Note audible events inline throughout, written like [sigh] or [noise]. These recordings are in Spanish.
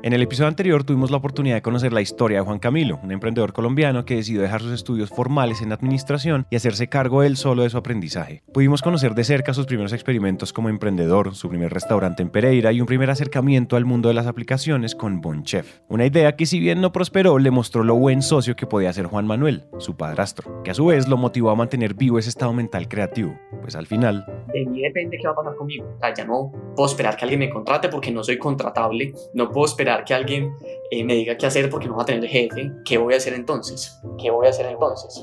En el episodio anterior tuvimos la oportunidad de conocer la historia de Juan Camilo, un emprendedor colombiano que decidió dejar sus estudios formales en administración y hacerse cargo él solo de su aprendizaje. Pudimos conocer de cerca sus primeros experimentos como emprendedor, su primer restaurante en Pereira y un primer acercamiento al mundo de las aplicaciones con Bonchef. Una idea que si bien no prosperó, le mostró lo buen socio que podía ser Juan Manuel, su padrastro, que a su vez lo motivó a mantener vivo ese estado mental creativo, pues al final... De mí depende qué va a pasar conmigo. O sea, ya no puedo esperar que alguien me contrate porque no soy contratable, no puedo esperar que alguien eh, me diga qué hacer porque no va a tener jefe, ¿qué voy a hacer entonces? ¿Qué voy a hacer entonces?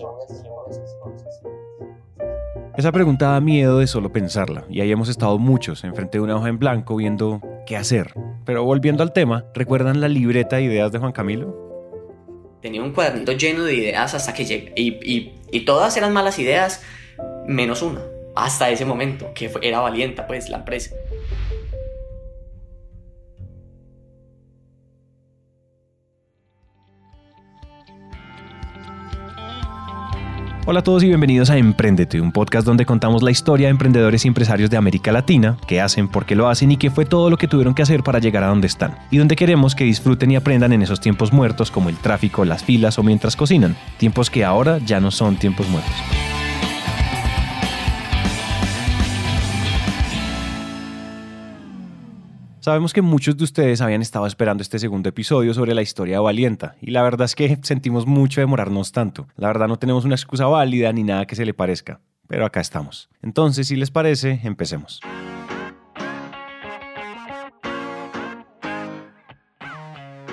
Esa pregunta da miedo de solo pensarla, y ahí hemos estado muchos enfrente de una hoja en blanco viendo qué hacer. Pero volviendo al tema, ¿recuerdan la libreta de ideas de Juan Camilo? Tenía un cuadernito lleno de ideas hasta que llegué, y, y, todas eran malas ideas, menos una, hasta ese momento, que era valienta, pues, la empresa. Hola a todos y bienvenidos a Emprendete, un podcast donde contamos la historia de emprendedores y empresarios de América Latina, qué hacen, por qué lo hacen y qué fue todo lo que tuvieron que hacer para llegar a donde están. Y donde queremos que disfruten y aprendan en esos tiempos muertos como el tráfico, las filas o mientras cocinan, tiempos que ahora ya no son tiempos muertos. Sabemos que muchos de ustedes habían estado esperando este segundo episodio sobre la historia de Valienta, y la verdad es que sentimos mucho demorarnos tanto. La verdad no tenemos una excusa válida ni nada que se le parezca, pero acá estamos. Entonces, si les parece, empecemos.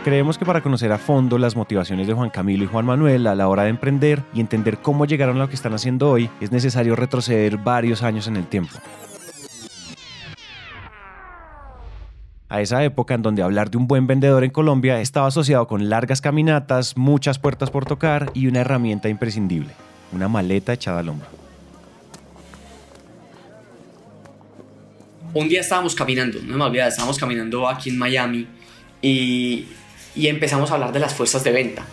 Creemos que para conocer a fondo las motivaciones de Juan Camilo y Juan Manuel a la hora de emprender y entender cómo llegaron a lo que están haciendo hoy, es necesario retroceder varios años en el tiempo. A esa época en donde hablar de un buen vendedor en Colombia estaba asociado con largas caminatas, muchas puertas por tocar y una herramienta imprescindible, una maleta echada al hombro. Un día estábamos caminando, no me olvido, estábamos caminando aquí en Miami y, y empezamos a hablar de las fuerzas de venta.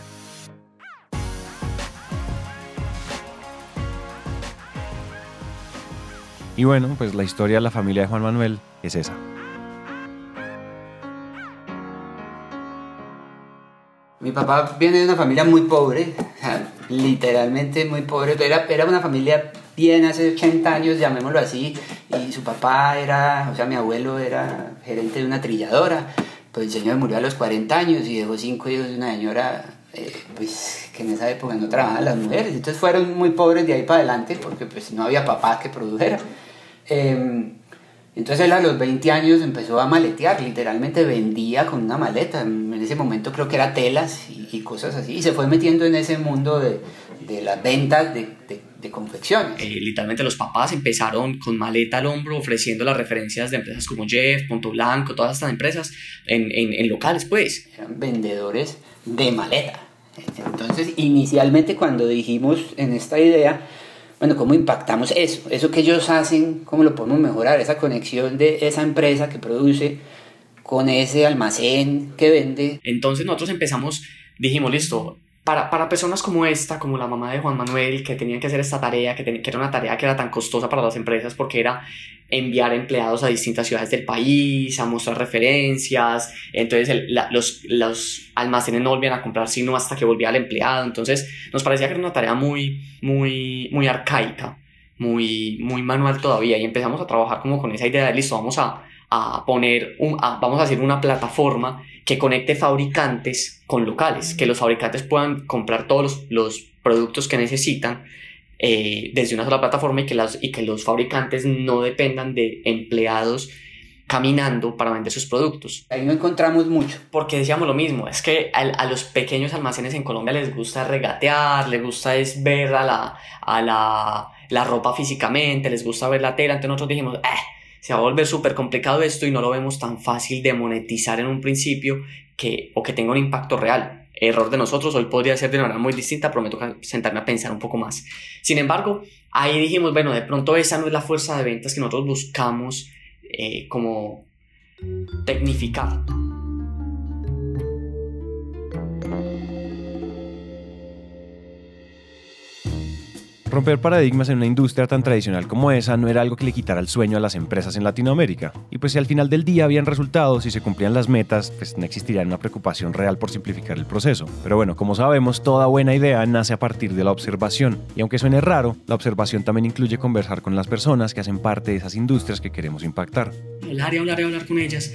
Y bueno, pues la historia de la familia de Juan Manuel es esa. Mi papá viene de una familia muy pobre, literalmente muy pobre, era, era una familia bien hace 80 años, llamémoslo así, y su papá era, o sea, mi abuelo era gerente de una trilladora, pues el señor murió a los 40 años y dejó cinco hijos de una señora, eh, pues que en esa época no trabajaban las mujeres, entonces fueron muy pobres de ahí para adelante porque pues no había papá que produjera. Em, entonces él a los 20 años empezó a maletear, literalmente vendía con una maleta. En ese momento creo que era telas y, cosas así. Y se fue metiendo en ese mundo de, de las ventas de, de, confecciones. Eh, literalmente los papás empezaron con maleta al hombro ofreciendo las referencias de empresas como Jeff, Punto Blanco, todas estas empresas en, en, en locales pues. Eran vendedores de maleta. Entonces inicialmente cuando dijimos en esta idea bueno, ¿cómo impactamos eso? Eso que ellos hacen, ¿cómo lo podemos mejorar? Esa conexión de esa empresa que produce con ese almacén que vende. Entonces nosotros empezamos, dijimos, listo, para, para, personas como esta, como la mamá de Juan Manuel, que tenían que hacer esta tarea, que, que, era una tarea que era tan costosa para las empresas porque era enviar empleados a distintas ciudades del país, a mostrar referencias, entonces los, los almacenes no volvían a comprar sino hasta que volvía el empleado, entonces nos parecía que era una tarea muy, muy, muy arcaica, muy, muy manual todavía y empezamos a trabajar como con esa idea de, listo, vamos a a poner, un, vamos a hacer una plataforma que conecte fabricantes con locales, que los fabricantes puedan comprar todos los, los productos que necesitan eh, desde una sola plataforma y que, las, y que los fabricantes no dependan de empleados caminando para vender sus productos. Ahí no encontramos mucho. Porque decíamos lo mismo, es que a, a los pequeños almacenes en Colombia les gusta regatear, les gusta es ver a la, a la, la ropa físicamente, les gusta ver la tela, entonces nosotros dijimos, eh, se va a volver súper complicado esto y no lo vemos tan fácil de monetizar en un principio que, o que tenga un impacto real. Error de nosotros, hoy podría ser de una manera muy distinta, prometo sentarme a pensar un poco más. Sin embargo, ahí dijimos, bueno, de pronto esa no es la fuerza de ventas que nosotros buscamos eh, como tecnificar. Romper paradigmas en una industria tan tradicional como esa no era algo que le quitara el sueño a las empresas en Latinoamérica. Y pues si al final del día habían resultados y se cumplían las metas, pues no existiría una preocupación real por simplificar el proceso. Pero bueno, como sabemos, toda buena idea nace a partir de la observación. Y aunque suene raro, la observación también incluye conversar con las personas que hacen parte de esas industrias que queremos impactar. Hablar y hablar y hablar con ellas.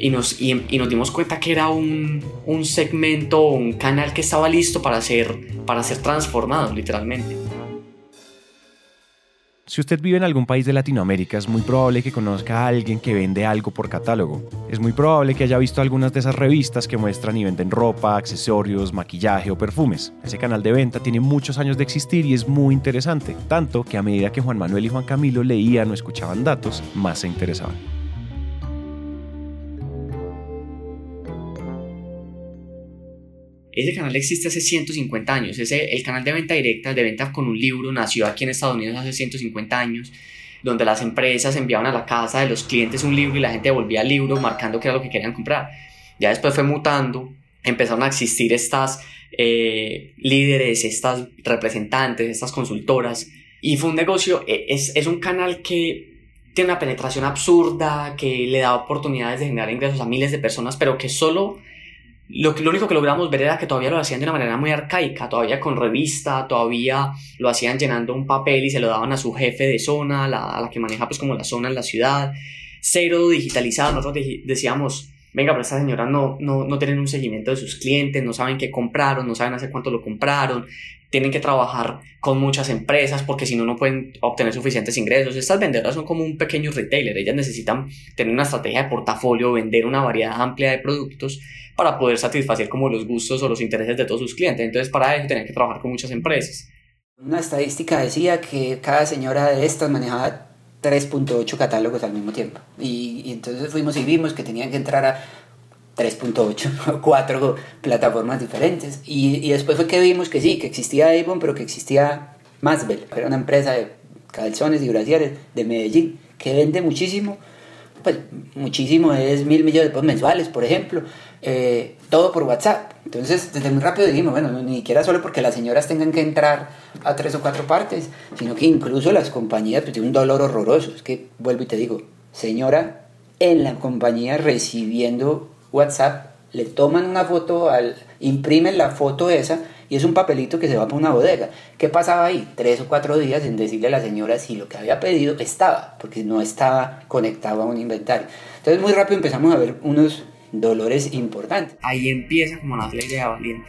Y nos, y, nos dimos cuenta que era un, un segmento, un canal que estaba listo para ser, para ser transformado, literalmente. Si usted vive en algún país de Latinoamérica, es muy probable que conozca a alguien que vende algo por catálogo. Es muy probable que haya visto algunas de esas revistas que muestran y venden ropa, accesorios, maquillaje o perfumes. Ese canal de venta tiene muchos años de existir y es muy interesante, tanto que a medida que Juan Manuel y Juan Camilo leían o escuchaban datos, más se interesaban. Ese canal existe hace 150 años. Ese, el canal de venta directa, de venta con un libro, nació aquí en Estados Unidos hace 150 años, donde las empresas enviaban a la casa de los clientes un libro y la gente devolvía el libro marcando qué era lo que querían comprar. Ya después fue mutando, empezaron a existir estas eh, líderes, estas representantes, estas consultoras, y fue un negocio, e, es, es un canal que tiene una penetración absurda, que le da oportunidades de generar ingresos a miles de personas, pero que solo lo, lo único que logramos ver era que todavía lo hacían de una manera muy arcaica, todavía con revista, todavía lo hacían llenando un papel y se lo daban a su jefe de zona, a la, que maneja pues como la zona en la ciudad, cero digitalizado, nosotros decíamos, venga, pero estas señoras no, no, no tienen un seguimiento de sus clientes, no saben qué compraron, no saben hace cuánto lo compraron, tienen que trabajar con muchas empresas porque si no, no pueden obtener suficientes ingresos. Estas vendedoras son como un pequeño retailer, ellas necesitan tener una estrategia de portafolio, vender una variedad amplia de productos para poder satisfacer como los gustos o los intereses de todos sus clientes. Entonces, para eso tienen que trabajar con muchas empresas. Una estadística decía que cada señora de estas manejaba 3.8 catálogos al mismo tiempo. Y, entonces fuimos y vimos que tenían que entrar a 3.8, [laughs] cuatro plataformas diferentes. Y, y, después fue que vimos que sí, que existía Avon, pero que existía Masbel, era una empresa de calzones y brasieres de Medellín, que vende muchísimo, pues muchísimo es mil millones de pesos mensuales, por ejemplo, eh, todo por WhatsApp. Entonces, desde muy rápido dijimos, bueno, ni siquiera solo porque las señoras tengan que entrar a tres o cuatro partes, sino que incluso las compañías pues, tienen un dolor horroroso. Es que, vuelvo y te digo, señora en la compañía recibiendo WhatsApp, le toman una foto, al, imprimen la foto esa y es un papelito que se va para una bodega. ¿Qué pasaba ahí? Tres o cuatro días en decirle a la señora si lo que había pedido estaba, porque no estaba conectado a un inventario. Entonces muy rápido empezamos a ver unos dolores importantes. Ahí empieza como la idea valiente.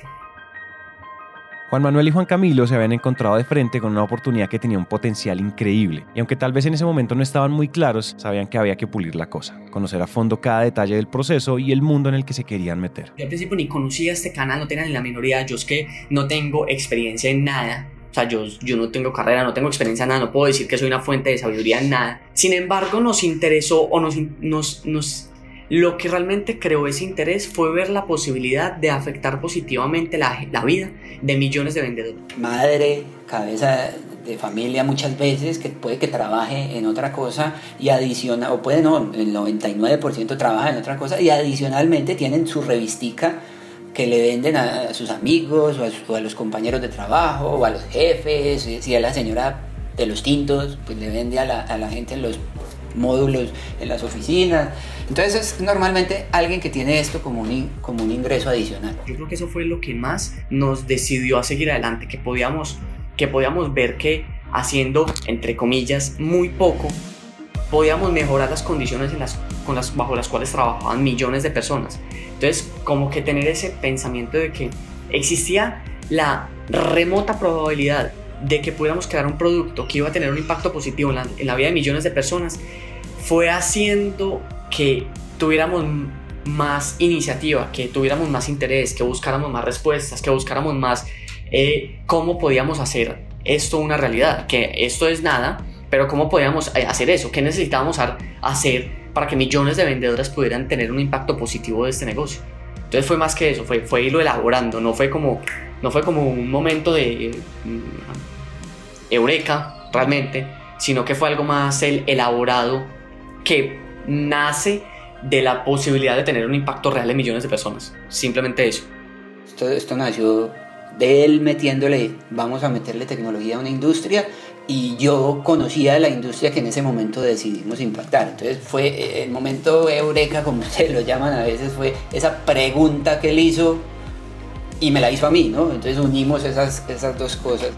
Juan Manuel y Juan Camilo se habían encontrado de frente con una oportunidad que tenía un potencial increíble, y aunque tal vez en ese momento no estaban muy claros, sabían que había que pulir la cosa, conocer a fondo cada detalle del proceso y el mundo en el que se querían meter. Yo al principio ni conocía este canal, no tenía ni la minoría, yo es que no tengo experiencia en nada, o sea, yo, yo no tengo carrera, no tengo experiencia en nada, no puedo decir que soy una fuente de sabiduría en nada. Sin embargo, nos interesó o nos, nos lo que realmente creó ese interés fue ver la posibilidad de afectar positivamente la, la vida de millones de vendedores. Madre, cabeza de familia muchas veces que puede que trabaje en otra cosa y adiciona, o puede no, el 99% trabaja en otra cosa y adicionalmente tienen su revistica que le venden a, sus amigos o a, los compañeros de trabajo o a los jefes, si a la señora de los tintos, pues le vende a la, a la gente en los módulos en las oficinas. Entonces es normalmente alguien que tiene esto como un, como un ingreso adicional. Yo creo que eso fue lo que más nos decidió a seguir adelante, que podíamos, que podíamos ver que haciendo, entre comillas, muy poco, podíamos mejorar las condiciones en las, con las, bajo las cuales trabajaban millones de personas. Entonces, como que tener ese pensamiento de que existía la remota probabilidad de que pudiéramos crear un producto que iba a tener un impacto positivo en la, vida de millones de personas, fue haciendo que tuviéramos más iniciativa, que tuviéramos más interés, que buscáramos más respuestas, que buscáramos más eh, cómo podíamos hacer esto una realidad, que esto es nada, pero cómo podíamos eh, hacer eso, qué necesitábamos hacer para que millones de vendedores pudieran tener un impacto positivo de este negocio. Entonces fue más que eso, fue, fue irlo elaborando, no fue como, no fue como un momento de eureka realmente, sino que fue algo más el elaborado que nace de la posibilidad de tener un impacto real en millones de personas. Simplemente eso. Esto, esto nació de él metiéndole, vamos a meterle tecnología a una industria y yo conocía la industria que en ese momento decidimos impactar. Entonces fue eh, el momento eureka, como [laughs] se lo llaman a veces, fue esa pregunta que él hizo y me la hizo a mí, ¿no? Entonces unimos esas, esas dos cosas.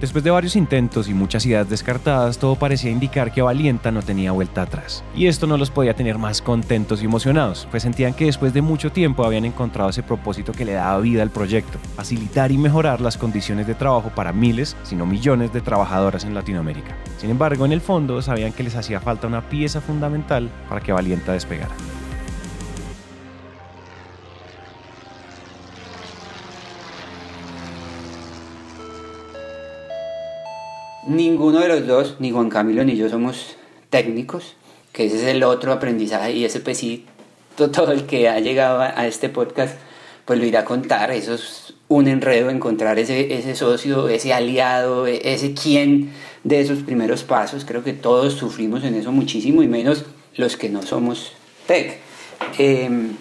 Después de varios intentos y muchas ideas descartadas, todo parecía indicar que Valienta no tenía vuelta atrás. Y esto no los podía tener más contentos y emocionados, pues sentían que después de mucho tiempo habían encontrado ese propósito que le daba vida al proyecto, facilitar y mejorar las condiciones de trabajo para miles, si no millones de trabajadoras en Latinoamérica. Sin embargo, en el fondo sabían que les hacía falta una pieza fundamental para que Valienta despegara. Ninguno de los dos, ni Juan Camilo ni yo somos técnicos, que ese es el otro aprendizaje y ese sí, [laughs] todo el que ha llegado a este podcast pues lo irá a contar, eso es un enredo encontrar ese, ese socio, ese aliado, ese quien de esos primeros pasos, creo que todos sufrimos en eso muchísimo y menos los que no somos tech. Em,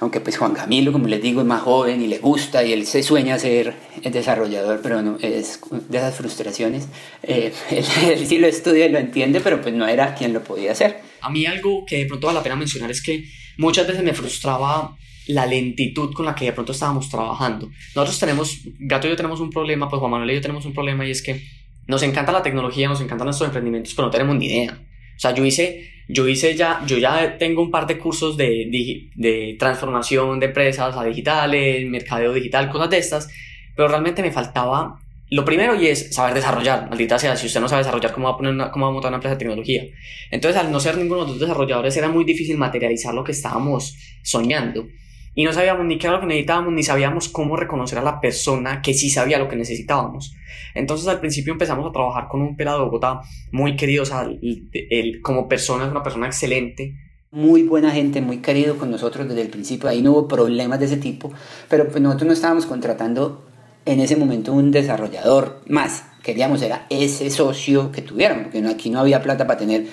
aunque pues Juan Camilo, como les digo, es más joven y le gusta y él se sueña ser desarrollador, pero no, es de esas frustraciones. Eh, [laughs] él, sí lo estudia y lo entiende, pero pues no era quien lo podía hacer. A mí algo que de pronto vale la pena mencionar es que muchas veces me frustraba la lentitud con la que de pronto estábamos trabajando. Nosotros tenemos, Gato y yo tenemos un problema, pues Juan Manuel y yo tenemos un problema y es que nos encanta la tecnología, nos encantan nuestros emprendimientos, pero no tenemos ni idea. O sea, yo hice, yo hice ya, yo ya tengo un par de cursos de, de transformación de empresas a digitales, mercadeo digital, cosas de estas, pero realmente me faltaba lo primero y es saber desarrollar, maldita sea, si usted no sabe desarrollar, ¿cómo va a, poner cómo va a montar una empresa de tecnología? Entonces, al no ser ninguno de los desarrolladores, era muy difícil materializar lo que estábamos soñando. Y no sabíamos ni qué era lo que necesitábamos, ni sabíamos cómo reconocer a la persona que sí sabía lo que necesitábamos. Entonces al principio empezamos a trabajar con un pelado de Bogotá muy querido, o sea, él, como persona es una persona excelente. Muy buena gente, muy querido con nosotros desde el principio, ahí no hubo problemas de ese tipo, pero pues nosotros no estábamos contratando en ese momento un desarrollador más, queríamos era ese socio que tuviéramos, porque aquí no había plata para tener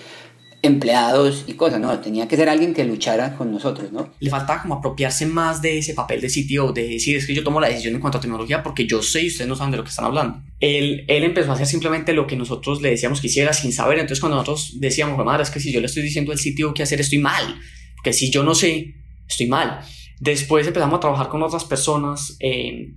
empleados y cosas, no, tenía que ser alguien que luchara con nosotros, ¿no? Le faltaba como apropiarse más de ese papel de sitio, de decir, es que yo tomo la decisión en cuanto a tecnología porque yo sé y ustedes no saben de lo que están hablando. Él, él empezó a hacer simplemente lo que nosotros le decíamos que hiciera sin saber, entonces cuando nosotros decíamos, madre, es que si yo le estoy diciendo al sitio qué hacer, estoy mal, porque si yo no sé, estoy mal. Después empezamos a trabajar con otras personas, eh,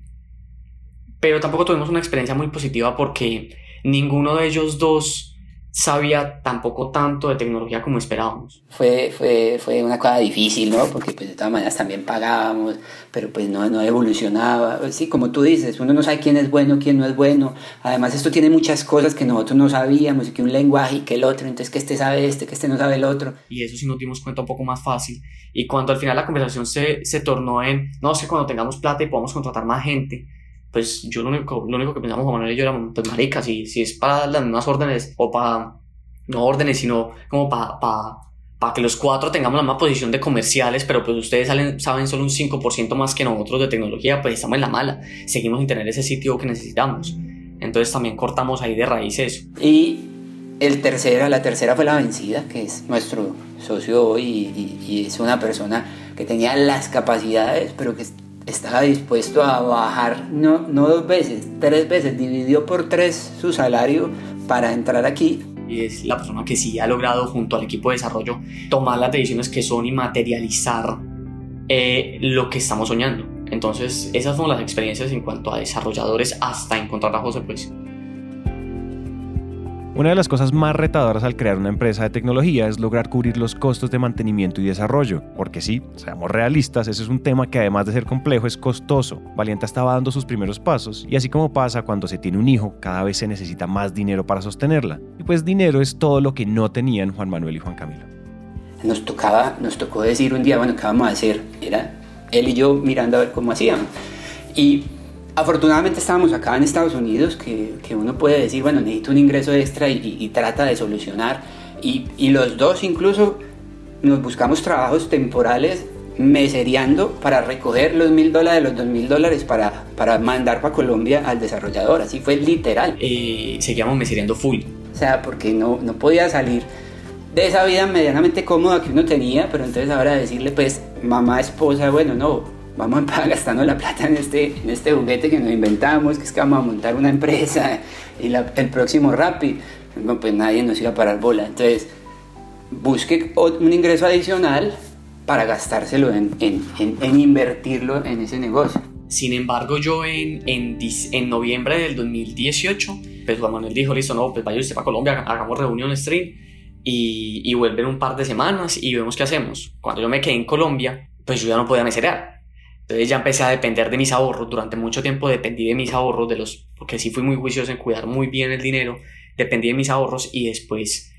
pero tampoco tuvimos una experiencia muy positiva porque ninguno de ellos dos sabía tampoco tanto de tecnología como esperábamos. Fue, fue, fue una cosa difícil, ¿no? Porque pues de todas maneras también pagábamos, pero pues no, no evolucionaba. Sí, como tú dices, uno no sabe quién es bueno, quién no es bueno. Además esto tiene muchas cosas que nosotros no sabíamos, y que un lenguaje y que el otro, entonces que este sabe este, que este no sabe el otro. Y eso sí nos dimos cuenta un poco más fácil. Y cuando al final la conversación se, se tornó en, no sé, cuando tengamos plata y podamos contratar más gente, pues yo lo único, lo único que pensamos Juan Manuel y yo era, pues marica, si, si es para las mismas órdenes, o para, no órdenes, sino como para, para, para que los cuatro tengamos la misma posición de comerciales, pero pues ustedes salen, saben solo un 5% más que nosotros de tecnología, pues estamos en la mala, seguimos sin tener ese sitio que necesitamos. Entonces también cortamos ahí de raíz eso. Y el tercera, la tercera fue la vencida, que es nuestro socio hoy y, y es una persona que tenía las capacidades, pero que estaba dispuesto a bajar, no, no dos veces, tres veces, dividió por tres su salario para entrar aquí. Y es la persona que sí ha logrado junto al equipo de desarrollo tomar las decisiones que son y materializar eh, lo que estamos soñando. Entonces esas son las experiencias en cuanto a desarrolladores hasta encontrar a José pues. Una de las cosas más retadoras al crear una empresa de tecnología es lograr cubrir los costos de mantenimiento y desarrollo, porque sí, seamos realistas, ese es un tema que además de ser complejo es costoso. Valienta estaba dando sus primeros pasos y así como pasa cuando se tiene un hijo, cada vez se necesita más dinero para sostenerla. Y pues dinero es todo lo que no tenían Juan Manuel y Juan Camilo. Nos tocaba, nos tocó decir un día, bueno, ¿qué vamos a hacer? Era él y yo mirando a ver cómo hacíamos. Y Afortunadamente estábamos acá en Estados Unidos, que, que, uno puede decir, bueno, necesito un ingreso extra y, y, trata de solucionar. Y, y, los dos incluso nos buscamos trabajos temporales mesereando para recoger los mil dólares, los dos mil dólares para, para mandar para Colombia al desarrollador. Así fue literal. Eh, seguíamos mesereando full. O sea, porque no, no podía salir de esa vida medianamente cómoda que uno tenía, pero entonces ahora decirle pues mamá, esposa, bueno, no, vamos a gastando la plata en este, en este juguete que nos inventamos, que es que vamos a montar una empresa y el próximo Rappi. Pues nadie nos iba a parar bola. Entonces, busque un ingreso adicional para gastárselo en, en, en, invertirlo en ese negocio. Sin embargo, yo en, en, en noviembre del 2018, pues Juan Manuel dijo, listo, no, pues vaya usted para Colombia, hagamos reunión stream y, y vuelven un par de semanas y vemos qué hacemos. Cuando yo me quedé en Colombia, pues yo ya no podía meserear. Entonces ya empecé a depender de mis ahorros. Durante mucho tiempo dependí de mis ahorros, de los, porque sí fui muy juicioso en cuidar muy bien el dinero. Dependí de mis ahorros y después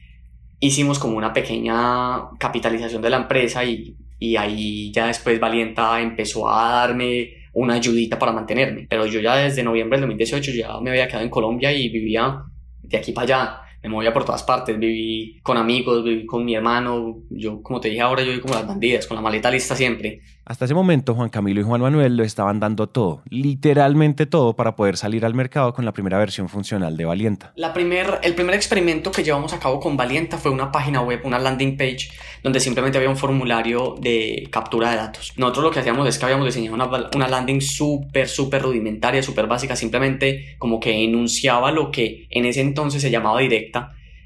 hicimos como una pequeña capitalización de la empresa y, y ahí ya después Valienta empezó a darme una ayudita para mantenerme. Pero yo ya desde noviembre del 2018 ya me había quedado en Colombia y vivía de aquí para allá me movía por todas partes, viví con amigos, viví con mi hermano, yo como te dije ahora, yo viví como las bandidas, con la maleta lista siempre. Hasta ese momento Juan Camilo y Juan Manuel lo estaban dando todo, literalmente todo para poder salir al mercado con la primera versión funcional de Valienta. La primer, el primer experimento que llevamos a cabo con Valienta fue una página web, una landing page, donde simplemente había un formulario de captura de datos. Nosotros lo que hacíamos es que habíamos diseñado una, una landing súper, súper rudimentaria, súper básica, simplemente como que enunciaba lo que en ese entonces se llamaba directo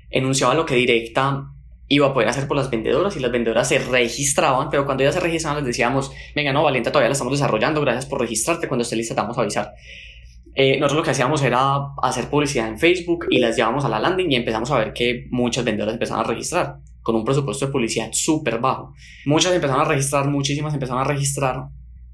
enunciaba lo que Directa iba a poder hacer por las vendedoras y las vendedoras se registraban, pero cuando ellas se registraban les decíamos, venga, no, Valienta todavía la estamos desarrollando, gracias por registrarte, cuando esté lista te vamos a avisar. Eh, nosotros lo que hacíamos era hacer publicidad en Facebook y las llevamos a la landing y empezamos a ver que muchas vendedoras empezaron a registrar con un presupuesto de publicidad súper bajo. Muchas empezaron a registrar, muchísimas empezaron a registrar.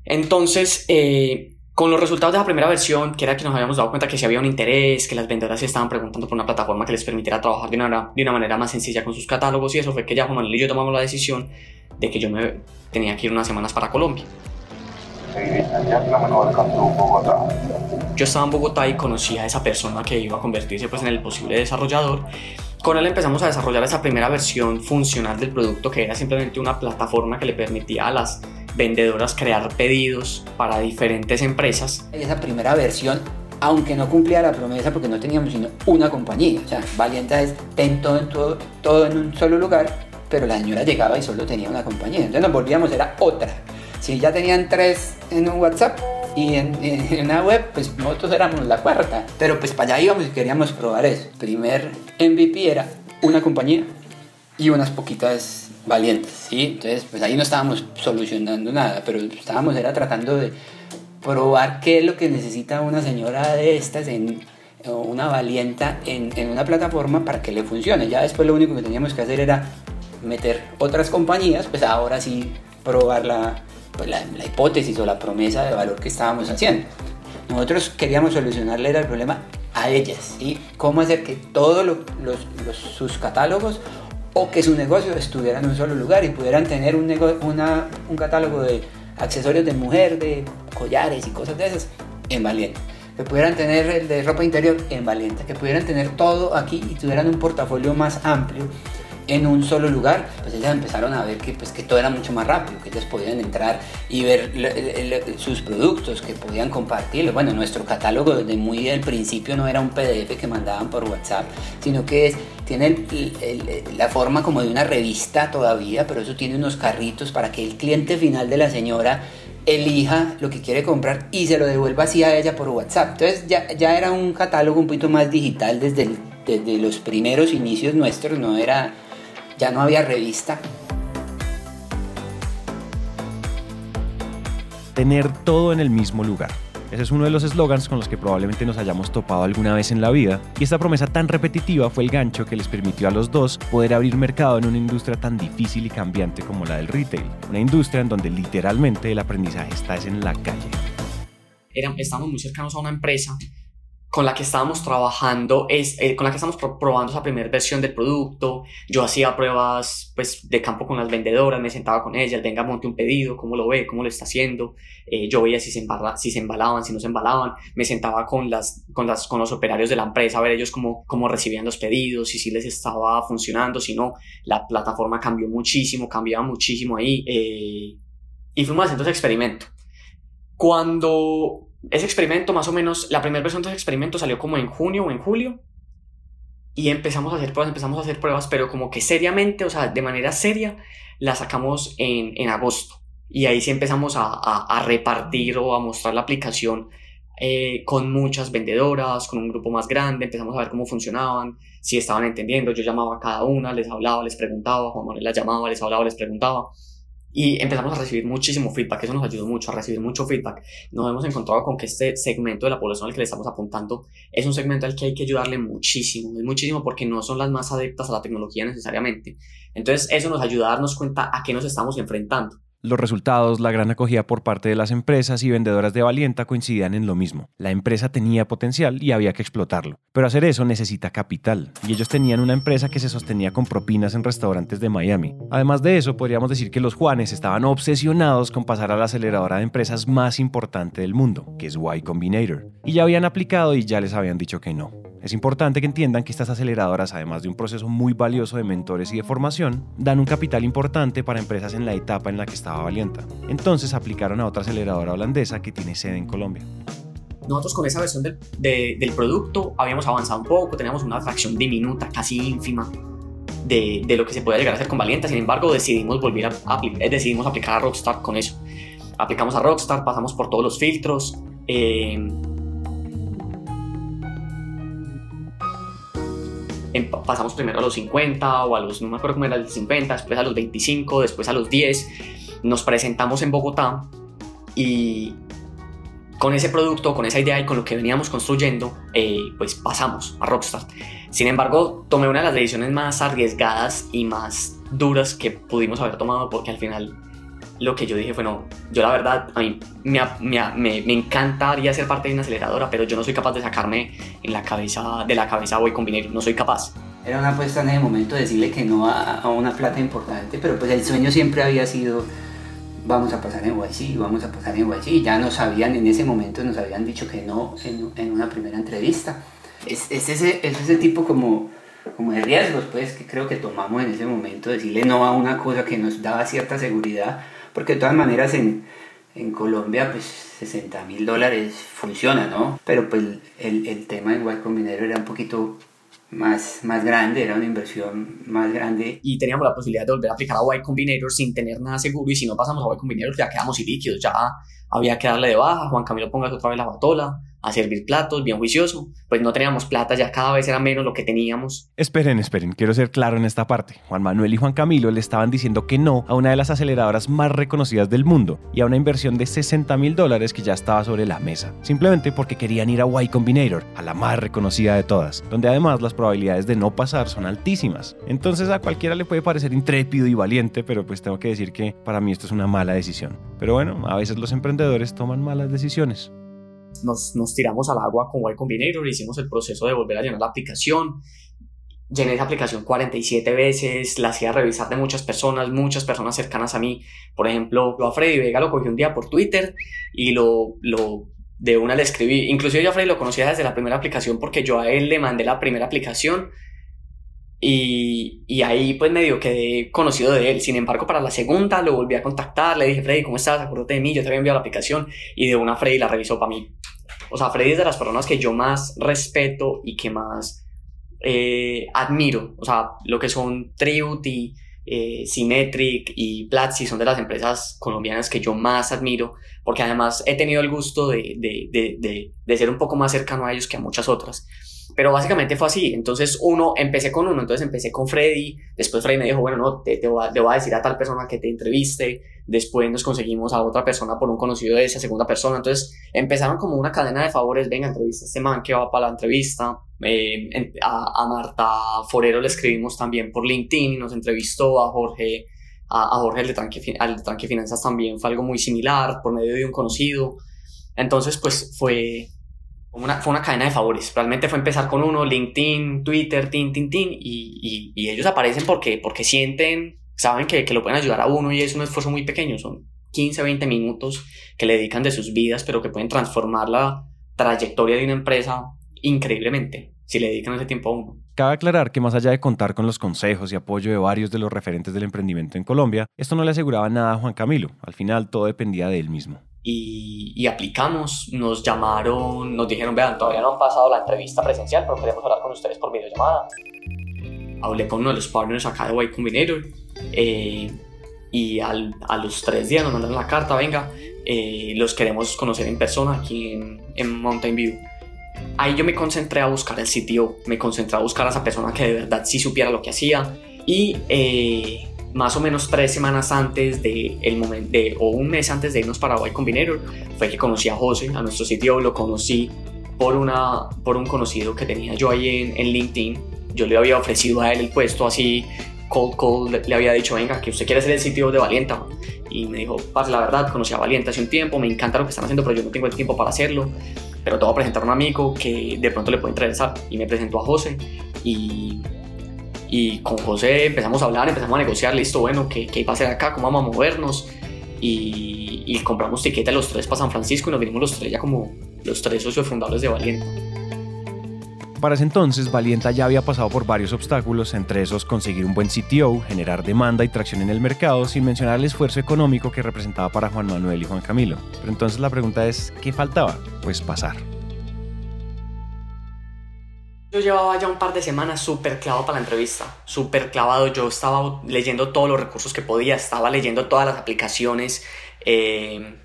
Entonces, eh, con los resultados de la primera versión, que era que nos habíamos dado cuenta que si había un interés, que las vendedoras se estaban preguntando por una plataforma que les permitiera trabajar de una, de una manera más sencilla con sus catálogos y eso fue que ya Juan Manuel y yo tomamos la decisión de que yo me tenía que ir unas semanas para Colombia. Yo estaba en Bogotá y conocí a esa persona que iba a convertirse pues, en el posible desarrollador. Con él empezamos a desarrollar esa primera versión funcional del producto que era simplemente una plataforma que le permitía a las vendedoras crear pedidos para diferentes empresas. Esa primera versión, aunque no cumplía la promesa porque no teníamos sino una compañía, o sea, Valienta es ten todo, todo, todo en un solo lugar, pero la señora llegaba y solo tenía una compañía, entonces nos volvíamos, era otra. Si ya tenían tres en un WhatsApp, y en, en, una web, pues nosotros éramos la cuarta. Pero pues para allá íbamos y queríamos probar eso. Primer MVP era una compañía y unas poquitas valientes, ¿sí? Entonces, pues ahí no estábamos solucionando nada, pero estábamos era tratando de probar qué es lo que necesita una señora de estas en una valienta en, en una plataforma para que le funcione. Ya después lo único que teníamos que hacer era meter otras compañías, pues ahora sí probar la, pues la, hipótesis o la promesa de valor que estábamos haciendo. Nosotros queríamos solucionarle el problema a ellas, y cómo hacer que todos los, los, sus catálogos o que su negocio estuviera en un solo lugar y pudieran tener un, una, un catálogo de accesorios de mujer, de collares y cosas de esas en Valiente. Que pudieran tener el de ropa interior en Valiente. Que pudieran tener todo aquí y tuvieran un portafolio más amplio en un solo lugar, pues ellas empezaron a ver que, pues, que todo era mucho más rápido, que ellas podían entrar y ver sus productos, que podían compartirlo. Bueno, nuestro catálogo desde muy al principio no era un PDF que mandaban por WhatsApp, sino que es, tiene la forma como de una revista todavía, pero eso tiene unos carritos para que el cliente final de la señora elija lo que quiere comprar y se lo devuelva así a ella por WhatsApp. Entonces ya, ya era un catálogo un poquito más digital desde, desde los primeros inicios nuestros, no era ya no había revista. Tener todo en el mismo lugar. Ese es uno de los eslogans con los que probablemente nos hayamos topado alguna vez en la vida, y esta promesa tan repetitiva fue el gancho que les permitió a los dos poder abrir mercado en una industria tan difícil y cambiante como la del retail, una industria en donde literalmente el aprendizaje está en la calle. estamos muy cercanos a una empresa con la que estábamos trabajando, es, eh, con la que estamos probando esa primera versión del producto. Yo hacía pruebas pues, de campo con las vendedoras, me sentaba con ellas, venga, monte un pedido, cómo lo ve, cómo lo está haciendo. Eh, yo veía si se, si se embalaban, si no se embalaban. Me sentaba con, las, con, las, con los operarios de la empresa a ver ellos cómo, cómo recibían los pedidos, si sí les estaba funcionando, si no. La plataforma cambió muchísimo, cambiaba muchísimo ahí. Eh, y fuimos haciendo ese experimento. Cuando ese experimento, más o menos, la primera versión de ese experimento salió como en junio o en julio. Y empezamos a hacer pruebas, empezamos a hacer pruebas, pero como que seriamente, o sea, de manera seria, la sacamos en, en agosto. y ahí sí empezamos a, a, repartir o a mostrar la aplicación eh, con muchas vendedoras, con un grupo más grande, empezamos a ver cómo funcionaban, si estaban entendiendo, yo llamaba a cada una, les hablaba, les preguntaba, Juan Manuel las llamaba, les hablaba, les preguntaba. Y empezamos a recibir muchísimo feedback, eso nos ayudó mucho a recibir mucho feedback. Nos hemos encontrado con que este segmento de la población al que le estamos apuntando es un segmento al que hay que ayudarle muchísimo, es muchísimo porque no son las más adeptas a la tecnología necesariamente. Entonces eso nos ayuda a darnos cuenta a qué nos estamos enfrentando. Los resultados, la gran acogida por parte de las empresas y vendedoras de Valienta coincidían en lo mismo. La empresa tenía potencial y había que explotarlo. Pero hacer eso necesita capital. Y ellos tenían una empresa que se sostenía con propinas en restaurantes de Miami. Además de eso, podríamos decir que los Juanes estaban obsesionados con pasar a la aceleradora de empresas más importante del mundo, que es Y Combinator. Y ya habían aplicado y ya les habían dicho que no. Es importante que entiendan que estas aceleradoras, además de un proceso muy valioso de mentores y de formación, dan un capital importante para empresas en la etapa en la que estaba Valienta. Entonces aplicaron a otra aceleradora holandesa que tiene sede en Colombia. Nosotros con esa versión del producto habíamos avanzado un poco, teníamos una fracción diminuta, casi ínfima, de, lo que se puede llegar a hacer con Valienta. Sin embargo, decidimos volver a, eh, decidimos aplicar a Rockstar con eso. Aplicamos a Rockstar, pasamos por todos los filtros. Eh, pasamos primero a los 50 o a los, no me acuerdo cómo era el 50, después a los 25, después a los 10. Nos presentamos en Bogotá y con ese producto, con esa idea y con lo que veníamos construyendo, eh, pues pasamos a Rockstar. Sin embargo, tomé una de las decisiones más arriesgadas y más duras que pudimos haber tomado porque al final lo que yo dije fue, no, yo la verdad, a mí me, me, me, encantaría ser parte de una aceleradora, pero yo no soy capaz de sacarme en la cabeza, de la cabeza voy con dinero, no soy capaz. Era una apuesta en ese momento decirle que no a, a, una plata importante, pero pues el sueño siempre había sido, vamos a pasar en YC, vamos a pasar en YC, ya nos sabían, en ese momento nos habían dicho que no en, en una primera entrevista. Es, es, ese, es ese tipo como como de riesgos, pues, que creo que tomamos en ese momento, decirle no a una cosa que nos daba cierta seguridad, porque de todas maneras en, en Colombia pues 60 mil dólares funciona, ¿no? Pero pues el, el tema en Y Combinator era un poquito más, más grande, era una inversión más grande. Y teníamos la posibilidad de volver a aplicar a Y Combinator sin tener nada seguro y si no pasamos a Y Combinator ya quedamos ilíquidos, ya había que darle de baja, Juan Camilo pongas otra vez la batola, a servir platos, bien juicioso, pues no teníamos plata, ya cada vez era menos lo que teníamos. Esperen, esperen, quiero ser claro en esta parte. Juan Manuel y Juan Camilo le estaban diciendo que no a una de las aceleradoras más reconocidas del mundo y a una inversión de 60 mil dólares que ya estaba sobre la mesa, simplemente porque querían ir a Y Combinator, a la más reconocida de todas, donde además las probabilidades de no pasar son altísimas. Entonces a cualquiera le puede parecer intrépido y valiente, pero pues tengo que decir que para mí esto es una mala decisión. Pero bueno, a veces los emprendedores toman malas decisiones nos, nos tiramos al agua con Y Combinator, hicimos el proceso de volver a llenar la aplicación. Llené esa aplicación 47 veces, la hacía revisar de muchas personas, muchas personas cercanas a mí. Por ejemplo, yo a Freddy Vega lo cogí un día por Twitter y lo, lo de una le escribí. Inclusive yo a Freddy lo conocía desde la primera aplicación porque yo a él le mandé la primera aplicación y, y, ahí pues medio quedé conocido de él. Sin embargo, para la segunda lo volví a contactar, le dije, Freddy, ¿cómo estás? Acuérdate de mí, yo te había enviado la aplicación y de una Freddy la revisó para mí. O sea, Freddy es de las personas que yo más respeto y que más eh, admiro. O sea, lo que son Tributy, eh, Symmetric y Platzi son de las empresas colombianas que yo más admiro porque además he tenido el gusto de, de, de, de ser un poco más cercano a ellos que a muchas otras. Pero básicamente fue así. Entonces, uno, empecé con uno, entonces empecé con Freddy. Después Freddy me dijo, bueno, no, te, te, voy a, voy a decir a tal persona que te entreviste. Después nos conseguimos a otra persona por un conocido de esa segunda persona. Entonces, empezaron como una cadena de favores. Venga, entrevista a este man que va para la entrevista. Eh, a, a, Marta Forero le escribimos también por LinkedIn. Nos entrevistó a Jorge. A, a Jorge, el de, Tranque, al de Tranque Finanzas también fue algo muy similar por medio de un conocido. Entonces, pues fue, una, fue una cadena de favores. Realmente fue empezar con uno, LinkedIn, Twitter, tin, tin, tin, y, y, ellos aparecen porque, porque sienten, saben que, que, lo pueden ayudar a uno y es un esfuerzo muy pequeño. Son 15, 20 minutos que le dedican de sus vidas, pero que pueden transformar la trayectoria de una empresa increíblemente si le dedican ese tiempo a uno. Cabe aclarar que más allá de contar con los consejos y apoyo de varios de los referentes del emprendimiento en Colombia, esto no le aseguraba nada a Juan Camilo. Al final todo dependía de él mismo y, aplicamos, nos llamaron, nos dijeron, vean, todavía no han pasado la entrevista presencial, pero queremos hablar con ustedes por videollamada. Hablé con uno de los partners acá de Y Combinator. Eh, y a los tres días nos mandaron la carta, venga, eh, los queremos conocer en persona aquí en, en, Mountain View. Ahí yo me concentré a buscar el sitio, me concentré a buscar a esa persona que de verdad sí supiera lo que hacía y eh, más o menos tres semanas antes de el momento o un mes antes de irnos para Y Combinator fue que conocí a José, a nuestro sitio lo conocí por, una, por un conocido que tenía yo ahí en, en LinkedIn. Yo le había ofrecido a él el puesto así cold cold le había dicho, venga, que usted quiere ser el sitio de Valienta. Y me dijo, la verdad, conocí a Valienta hace un tiempo, me encanta lo que están haciendo, pero yo no tengo el tiempo para hacerlo. Pero te voy a presentar a un amigo que de pronto le puede interesar. Y me presentó a José. Y, y con José empezamos a hablar, empezamos a negociar, listo, bueno, ¿qué, qué iba a hacer acá? ¿Cómo vamos a movernos? Y, y compramos tiquetes los tres para San Francisco y nos vinimos los tres ya como los tres socios fundadores de Valienta. Para ese entonces, Valienta ya había pasado por varios obstáculos, entre esos conseguir un buen CTO, generar demanda y tracción en el mercado, sin mencionar el esfuerzo económico que representaba para Juan Manuel y Juan Camilo. Pero entonces la pregunta es, ¿qué faltaba? Pues pasar. Yo llevaba ya un par de semanas súper clavado para la entrevista, súper clavado. Yo estaba leyendo todos los recursos que podía, estaba leyendo todas las aplicaciones. Eh,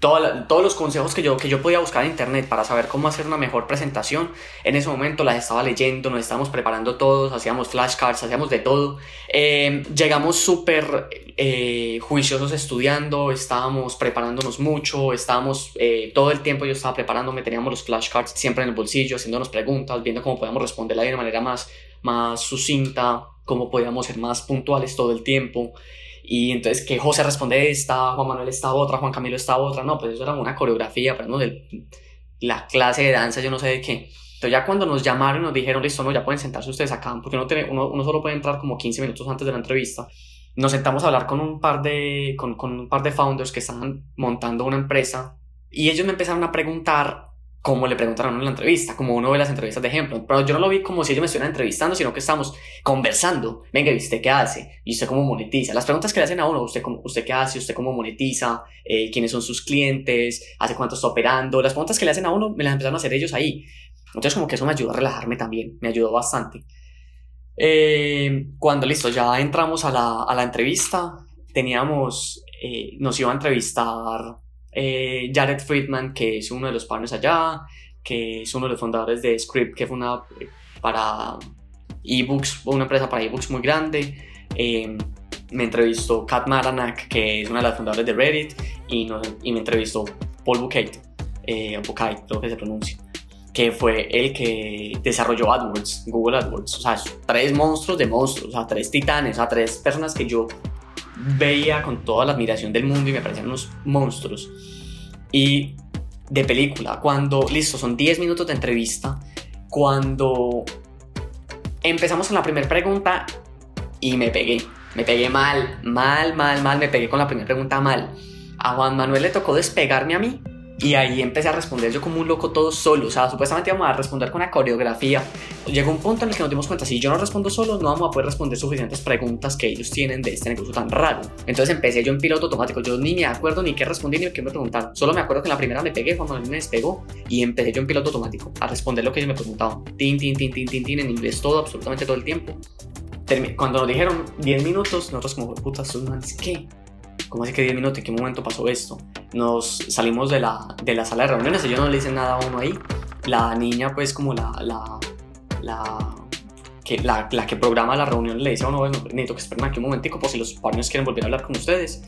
todos los consejos que yo, que yo podía buscar en internet para saber cómo hacer una mejor presentación, en ese momento las estaba leyendo, nos estábamos preparando todos, hacíamos flashcards, hacíamos de todo. Em, llegamos súper eh, juiciosos estudiando, estábamos preparándonos mucho, estábamos eh, todo el tiempo yo estaba preparándome, teníamos los flashcards siempre en el bolsillo, haciéndonos preguntas, viendo cómo podíamos responderla de una manera más, más sucinta, cómo podíamos ser más puntuales todo el tiempo. Y entonces que José responde esta, Juan Manuel esta otra, Juan Camilo esta otra, no, pues eso era una coreografía, pero no de la clase de danza, yo no sé de qué. Entonces ya cuando nos llamaron y nos dijeron, listo, no, ya pueden sentarse ustedes acá, porque uno, tiene, uno, uno, solo puede entrar como 15 minutos antes de la entrevista. Nos sentamos a hablar con un par de, con, con un par de founders que estaban montando una empresa y ellos me empezaron a preguntar como le preguntaron en la entrevista, como uno ve las entrevistas de ejemplo. Pero yo no lo vi como si ellos me estuvieran entrevistando, sino que estamos conversando. Venga, ¿y usted qué hace? ¿Y usted cómo monetiza? Las preguntas que le hacen a uno, ¿usted, cómo, usted qué hace? ¿Usted cómo monetiza? Eh, ¿Quiénes son sus clientes? ¿Hace cuánto está operando? Las preguntas que le hacen a uno me las empezaron a hacer ellos ahí. Entonces como que eso me ayudó a relajarme también, me ayudó bastante. Eh, cuando listo, ya entramos a la, a la entrevista, teníamos, eh, nos iba a entrevistar eh, Jared Friedman, que es uno de los partners allá, que es uno de los fundadores de Script, que fue una para ebooks, una empresa para ebooks muy grande. Eh, me entrevistó Kat Maranak, que es una de las fundadoras de Reddit, y, y me entrevistó Paul Buchheit, eh, creo que se pronuncia, que fue el que desarrolló AdWords, Google AdWords. O sea, tres monstruos de monstruos, o sea, tres titanes, o sea, tres personas que yo veía con toda la admiración del mundo y me parecían unos monstruos. Y de película, cuando, listo, son 10 minutos de entrevista, cuando empezamos con la primera pregunta y me pegué, me pegué mal, mal, mal, mal, me pegué con la primera pregunta mal. A Juan Manuel le tocó despegarme a mí y ahí empecé a responder yo como un loco todo solo. O sea, supuestamente íbamos a responder con una coreografía. Llegó un punto en el que nos dimos cuenta, si yo no respondo solo, no vamos a poder responder suficientes preguntas que ellos tienen de este negocio tan raro. Entonces empecé yo en piloto automático. Yo ni me acuerdo ni qué respondí ni qué me preguntaron. Solo me acuerdo que en la primera me pegué cuando me despegó y empecé yo en piloto automático a responder lo que ellos me preguntaban. Tin, tin, tin, tin, tin, tin, en inglés todo, absolutamente todo el tiempo. Cuando nos dijeron 10 minutos, nosotros como, puta, estos manes, ¿qué? ¿Cómo así que 10 minutos? ¿En qué momento pasó esto? Nos salimos de la, de la sala de reuniones, ellos no le dicen nada a uno ahí. La niña, pues, como la, la, la que, la, la, que programa la reunión le dice a uno, bueno, necesito que esperen aquí un momentico, por si los partners quieren volver a hablar con ustedes.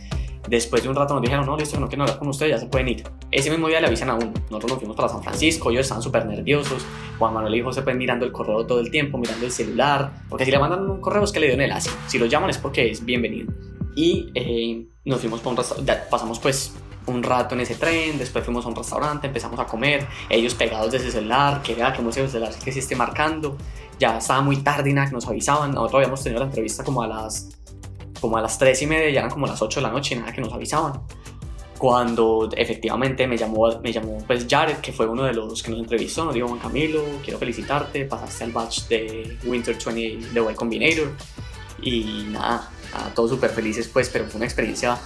Después de un rato nos dijeron, no, listo, no quieren hablar con ustedes, ya se pueden ir. Ese mismo día le avisan a uno. Nosotros nos fuimos para San Francisco, ellos estaban súper nerviosos. Juan Manuel y José pueden mirando el correo todo el tiempo, mirando el celular. Porque si le mandan un correo es que le dio en el así. Si lo llaman es porque es bienvenido. Y eh, nos fuimos para un restaurante, pasamos pues un rato en ese tren, después fuimos a un restaurante, empezamos a comer, ellos pegados de ese celular, que vea que música celular que se esté marcando, ya estaba muy tarde nada, que nos avisaban, nosotros habíamos tenido la entrevista como a las como a las 3 y media, ya eran como las 8 de la noche nada que nos avisaban. Cuando efectivamente me llamó, me llamó pues Jared, que fue uno de los que nos entrevistó, nos dijo Juan Camilo, quiero felicitarte, pasaste al batch de Winter 20 de Y Combinator y nada, todos súper felices pues, pero fue una experiencia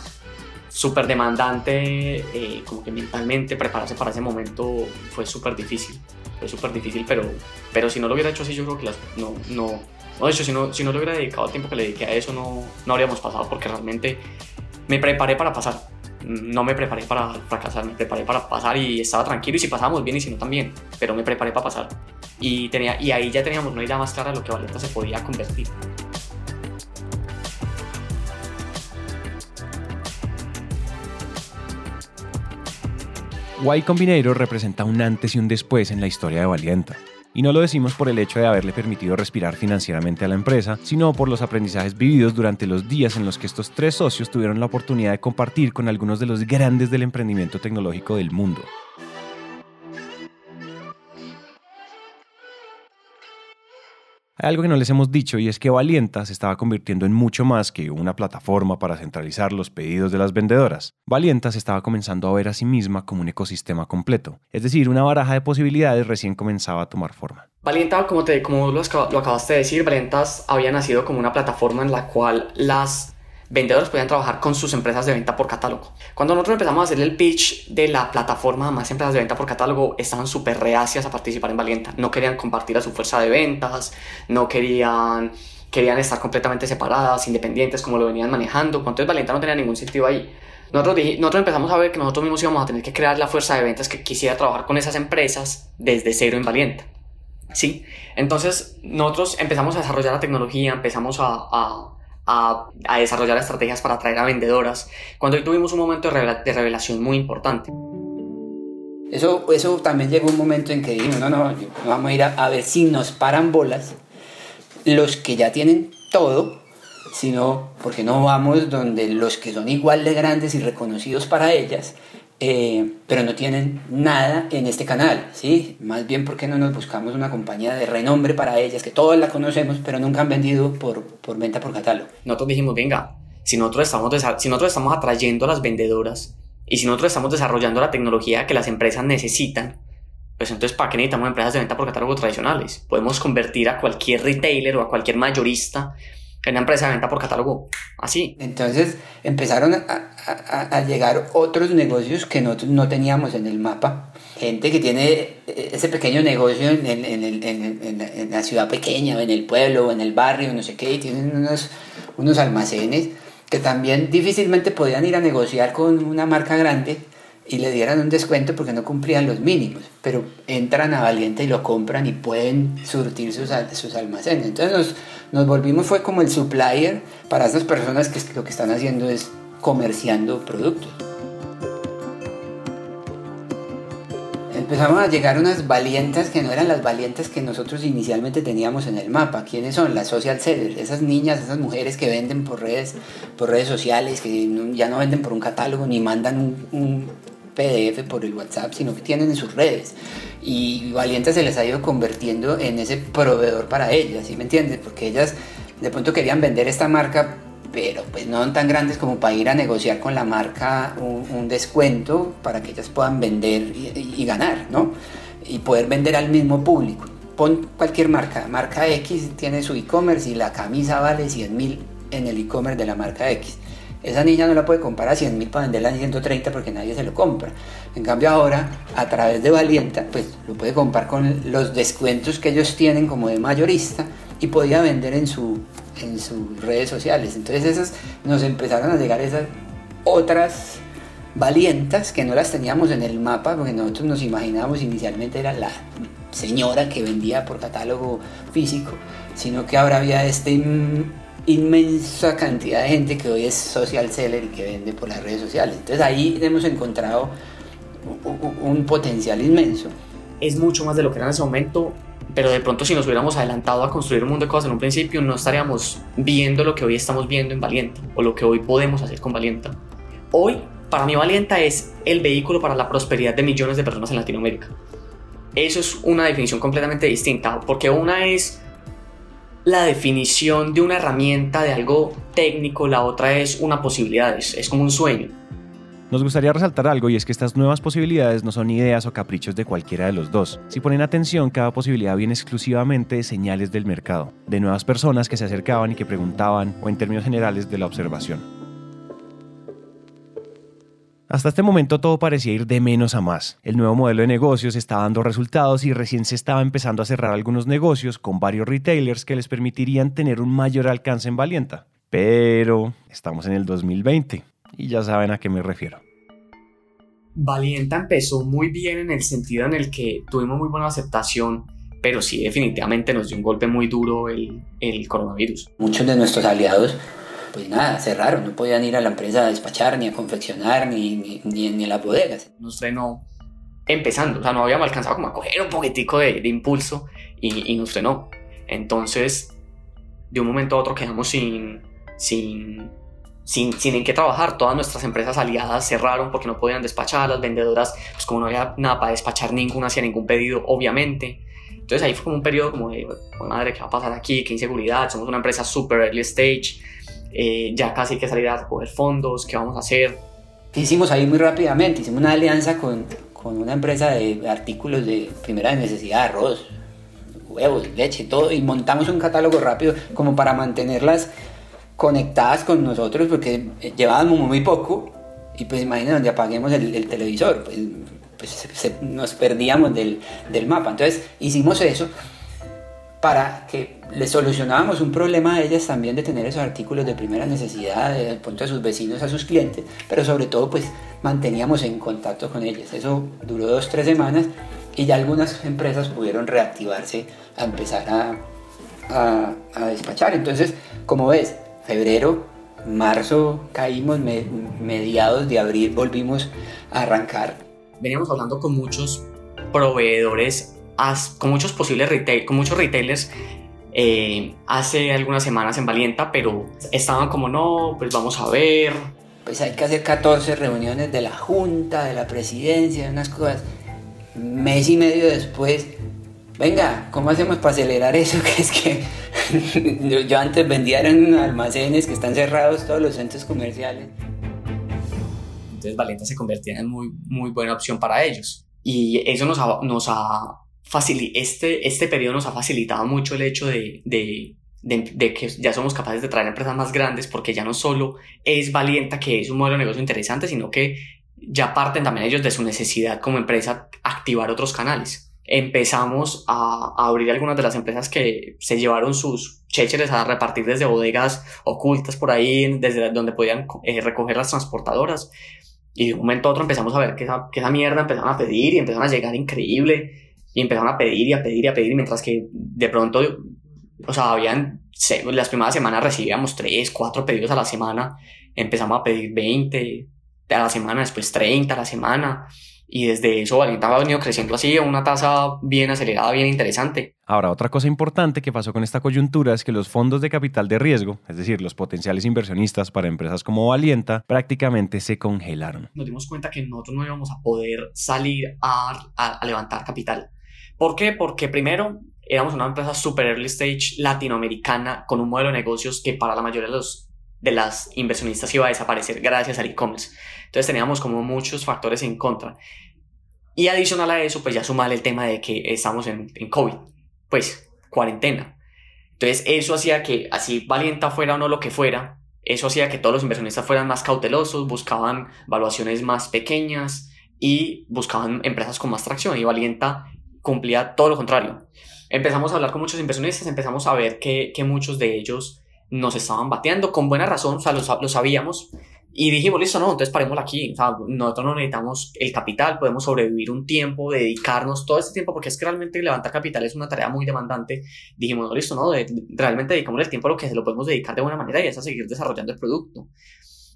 súper demandante, eh, como que mentalmente prepararse para ese momento fue súper difícil, fue súper difícil, pero, pero si no lo hubiera hecho así yo creo que las, no, no, No, de hecho, si no, si no le hubiera dedicado el tiempo que le dediqué a eso, no, no habríamos pasado porque realmente me preparé para pasar. No me preparé para fracasar, me preparé para pasar y estaba tranquilo y si pasábamos bien y si no también, pero me preparé para pasar. Y, tenía, y ahí ya teníamos una idea más clara de lo que Valenta se podía convertir. Y Combinator representa un antes y un después en la historia de Valienta. Y no lo decimos por el hecho de haberle permitido respirar financieramente a la empresa, sino por los aprendizajes vividos durante los días en los que estos tres socios tuvieron la oportunidad de compartir con algunos de los grandes del emprendimiento tecnológico del mundo. Algo que no les hemos dicho y es que Valienta se estaba convirtiendo en mucho más que una plataforma para centralizar los pedidos de las vendedoras. Valienta se estaba comenzando a ver a sí misma como un ecosistema completo, es decir, una baraja de posibilidades recién comenzaba a tomar forma. Valienta, como, te, como lo, acabaste de decir, Valientas había nacido como una plataforma en la cual las vendedores podían trabajar con sus empresas de venta por catálogo. Cuando nosotros empezamos a hacer el pitch de la plataforma más empresas de venta por catálogo, estaban súper reacias a participar en Valienta. No querían compartir a su fuerza de ventas, no querían, querían estar completamente separadas, independientes, como lo venían manejando. Entonces Valienta no tenía ningún sentido ahí. Nosotros, nosotros empezamos a ver que nosotros mismos íbamos a tener que crear la fuerza de ventas que quisiera trabajar con esas empresas desde cero en Valienta. ¿Sí? Entonces nosotros empezamos a desarrollar la tecnología, empezamos a a, desarrollar estrategias para atraer a vendedoras, cuando hoy tuvimos un momento de, revelación muy importante. Eso, eso también llegó un momento en que dijimos, no, no, vamos a ir a, a ver si nos paran bolas los que ya tienen todo, sino porque no vamos donde los que son igual de grandes y reconocidos para ellas eh, pero no tienen nada en este canal, ¿sí? Más bien porque no nos buscamos una compañía de renombre para ellas, que todas la conocemos, pero nunca han vendido por, por venta por catálogo. Nosotros dijimos, venga, si nosotros, estamos si nosotros estamos atrayendo a las vendedoras y si nosotros estamos desarrollando la tecnología que las empresas necesitan, pues entonces ¿para qué necesitamos empresas de venta por catálogo tradicionales? Podemos convertir a cualquier retailer o a cualquier mayorista en una empresa de venta por catálogo así. Entonces empezaron a, a, llegar otros negocios que nosotros no teníamos en el mapa. Gente que tiene ese pequeño negocio en, en, en, en, la ciudad pequeña, en el pueblo, en el barrio, no sé qué, y tienen unos, unos almacenes que también difícilmente podían ir a negociar con una marca grande y le dieran un descuento porque no cumplían los mínimos, pero entran a Valiente y lo compran y pueden surtir sus, sus almacenes. Entonces nos, nos volvimos, fue como el supplier para estas personas que lo que están haciendo es comerciando productos. Empezamos a llegar unas valientes que no eran las valientes que nosotros inicialmente teníamos en el mapa. ¿Quiénes son? Las social sellers, esas niñas, esas mujeres que venden por redes, por redes sociales, que ya no venden por un catálogo ni mandan un PDF por el WhatsApp, sino que tienen en sus redes. Y Valiente se les ha ido convirtiendo en ese proveedor para ellas, ¿sí me entiendes? Porque ellas de pronto querían vender esta marca pero pues no tan grandes como para ir a negociar con la marca un, descuento para que ellas puedan vender y, ganar, ¿no? Y poder vender al mismo público. Pon cualquier marca, marca X tiene su e-commerce y la camisa vale 100 mil en el e-commerce de la marca X. Esa niña no la puede comprar a 100 mil para venderla en 130 porque nadie se lo compra. En cambio ahora, a través de Valienta, pues lo puede comprar con los descuentos que ellos tienen como de mayorista y podía vender en su en sus redes sociales. Entonces esas nos empezaron a llegar esas otras valientas que no las teníamos en el mapa porque nosotros nos imaginábamos inicialmente era la señora que vendía por catálogo físico, sino que ahora había esta inmensa cantidad de gente que hoy es social seller y que vende por las redes sociales. Entonces ahí hemos encontrado un potencial inmenso. Es mucho más de lo que era en ese momento pero de pronto si nos hubiéramos adelantado a construir un mundo de cosas en un principio, no estaríamos viendo lo que hoy estamos viendo en Valienta o lo que hoy podemos hacer con Valienta. Hoy, para mí Valienta es el vehículo para la prosperidad de millones de personas en Latinoamérica. Eso es una definición completamente distinta, porque una es la definición de una herramienta, de algo técnico, la otra es una posibilidad, es, como un sueño. Nos gustaría resaltar algo y es que estas nuevas posibilidades no son ideas o caprichos de cualquiera de los dos. Si ponen atención, cada posibilidad viene exclusivamente de señales del mercado, de nuevas personas que se acercaban y que preguntaban o en términos generales de la observación. Hasta este momento todo parecía ir de menos a más. El nuevo modelo de negocios estaba dando resultados y recién se estaba empezando a cerrar algunos negocios con varios retailers que les permitirían tener un mayor alcance en Valienta. Pero estamos en el 2020 y ya saben a qué me refiero. Valienta empezó muy bien en el sentido en el que tuvimos muy buena aceptación, pero sí definitivamente nos dio un golpe muy duro el, el coronavirus. Muchos de nuestros aliados pues nada, cerraron, no podían ir a la empresa a despachar, ni a confeccionar, ni, ni, ni, ni a las bodegas. Nos frenó empezando, o sea, no habíamos alcanzado como a coger un poquitico de, de impulso y, y, nos frenó. Entonces, de un momento a otro quedamos sin, sin, sin, sin en qué trabajar. Todas nuestras empresas aliadas cerraron porque no podían despachar. Las vendedoras, pues como no había nada para despachar, ninguna hacía ningún pedido, obviamente. Entonces ahí fue como un periodo como de, madre, ¿qué va a pasar aquí? ¿Qué inseguridad? Somos una empresa super early stage eh, ya casi hay que salir a recoger fondos, ¿qué vamos a hacer? ¿Qué hicimos ahí muy rápidamente? Hicimos una alianza con, con una empresa de artículos de primera necesidad, arroz, huevos, leche, todo, y montamos un catálogo rápido como para mantenerlas conectadas con nosotros porque llevábamos muy poco y pues imagínense donde apaguemos el, el televisor, pues, pues se, se, nos perdíamos del, del mapa. Entonces hicimos eso para que le solucionábamos un problema a ellas también de tener esos artículos de primera necesidad desde el punto de sus vecinos a sus clientes, pero sobre todo pues manteníamos en contacto con ellas. Eso duró dos, tres semanas y ya algunas empresas pudieron reactivarse a empezar a, a, a despachar. Entonces, como ves, febrero, marzo caímos, me, mediados de abril volvimos a arrancar. Veníamos hablando con muchos proveedores con muchos posibles retail, con muchos retailers eh, hace algunas semanas en Valienta, pero estaban como no, pues vamos a ver. Pues hay que hacer 14 reuniones de la junta, de la presidencia, unas cosas. Mes y medio después, venga, ¿cómo hacemos para acelerar eso? [laughs] Que es que [laughs] yo antes vendía en almacenes que están cerrados todos los centros comerciales. Entonces Valienta se convertía en muy, muy buena opción para ellos. Y eso nos ha, nos ha este, este periodo nos ha facilitado mucho el hecho de, de, de, de, que ya somos capaces de traer empresas más grandes porque ya no solo es Valienta, que es un modelo de negocio interesante, sino que ya parten también ellos de su necesidad como empresa activar otros canales. Empezamos a, a abrir algunas de las empresas que se llevaron sus chécheres a repartir desde bodegas ocultas por ahí, desde donde podían eh, recoger las transportadoras. Y de un momento a otro empezamos a ver que esa, que esa mierda empezaron a pedir y empezaron a llegar increíble y empezaron a pedir y a pedir y a pedir, mientras que de pronto, o sea, habían, las primeras semanas recibíamos 3, 4 pedidos a la semana, empezamos a pedir 20 a la semana, después 30 a la semana, y desde eso Valienta ha venido creciendo así a una tasa bien acelerada, bien interesante. Ahora, otra cosa importante que pasó con esta coyuntura es que los fondos de capital de riesgo, es decir, los potenciales inversionistas para empresas como Valienta, prácticamente se congelaron. Nos dimos cuenta que nosotros no íbamos a poder salir a, a, a levantar capital ¿Por qué? Porque primero éramos una empresa super early stage latinoamericana con un modelo de negocios que para la mayoría de los de las inversionistas iba a desaparecer gracias al e-commerce. Entonces teníamos como muchos factores en contra. Y adicional a eso, pues ya sumar el tema de que estamos en, en COVID, pues cuarentena. Entonces eso hacía que así valienta fuera o no lo que fuera, eso hacía que todos los inversionistas fueran más cautelosos, buscaban valuaciones más pequeñas y buscaban empresas con más tracción. Y Valienta cumplía todo lo contrario. Empezamos a hablar con muchos inversionistas, empezamos a ver que, que muchos de ellos nos estaban bateando con buena razón, o sea, lo, lo sabíamos. Y dijimos, listo, no, entonces paremos aquí. O sea, nosotros no necesitamos el capital, podemos sobrevivir un tiempo, dedicarnos todo este tiempo, porque es que realmente levantar capital es una tarea muy demandante. Dijimos, no, listo, no, de, realmente dedicamos el tiempo a lo que se lo podemos dedicar de buena manera y es a seguir desarrollando el producto.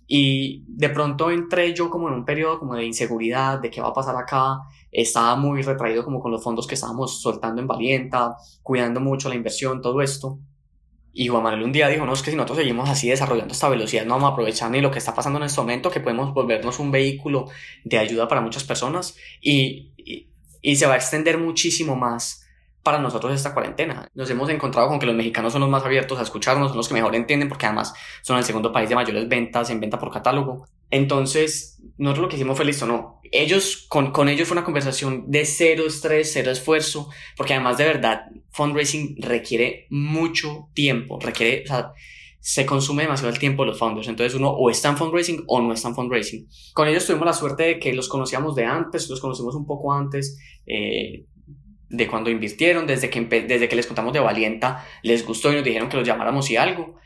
Y de pronto entré yo como en un periodo como de inseguridad, de qué va a pasar acá. Estaba muy retraído como con los fondos que estábamos soltando en Valienta, cuidando mucho la inversión, todo esto. Y Juan Manuel un día dijo, no, es que si nosotros seguimos así desarrollando esta velocidad, no vamos a aprovechar ni lo que está pasando en este momento, que podemos volvernos un vehículo de ayuda para muchas personas y, y, se va a extender muchísimo más para nosotros esta cuarentena. Nos hemos encontrado con que los mexicanos son los más abiertos a escucharnos, son los que mejor entienden porque además son el segundo país de mayores ventas en venta por catálogo. Entonces, nosotros lo que hicimos fue listo, no. Ellos, con, con ellos fue una conversación de cero estrés, cero esfuerzo, porque además de verdad, fundraising requiere mucho tiempo, requiere, o sea, se consume demasiado el tiempo los founders. Entonces uno o está en fundraising o no está en fundraising. Con ellos tuvimos la suerte de que los conocíamos de antes, los conocimos un poco antes. Eh, de cuando invirtieron, desde que, desde que les contamos de Valienta, les gustó y nos dijeron que los llamáramos y algo.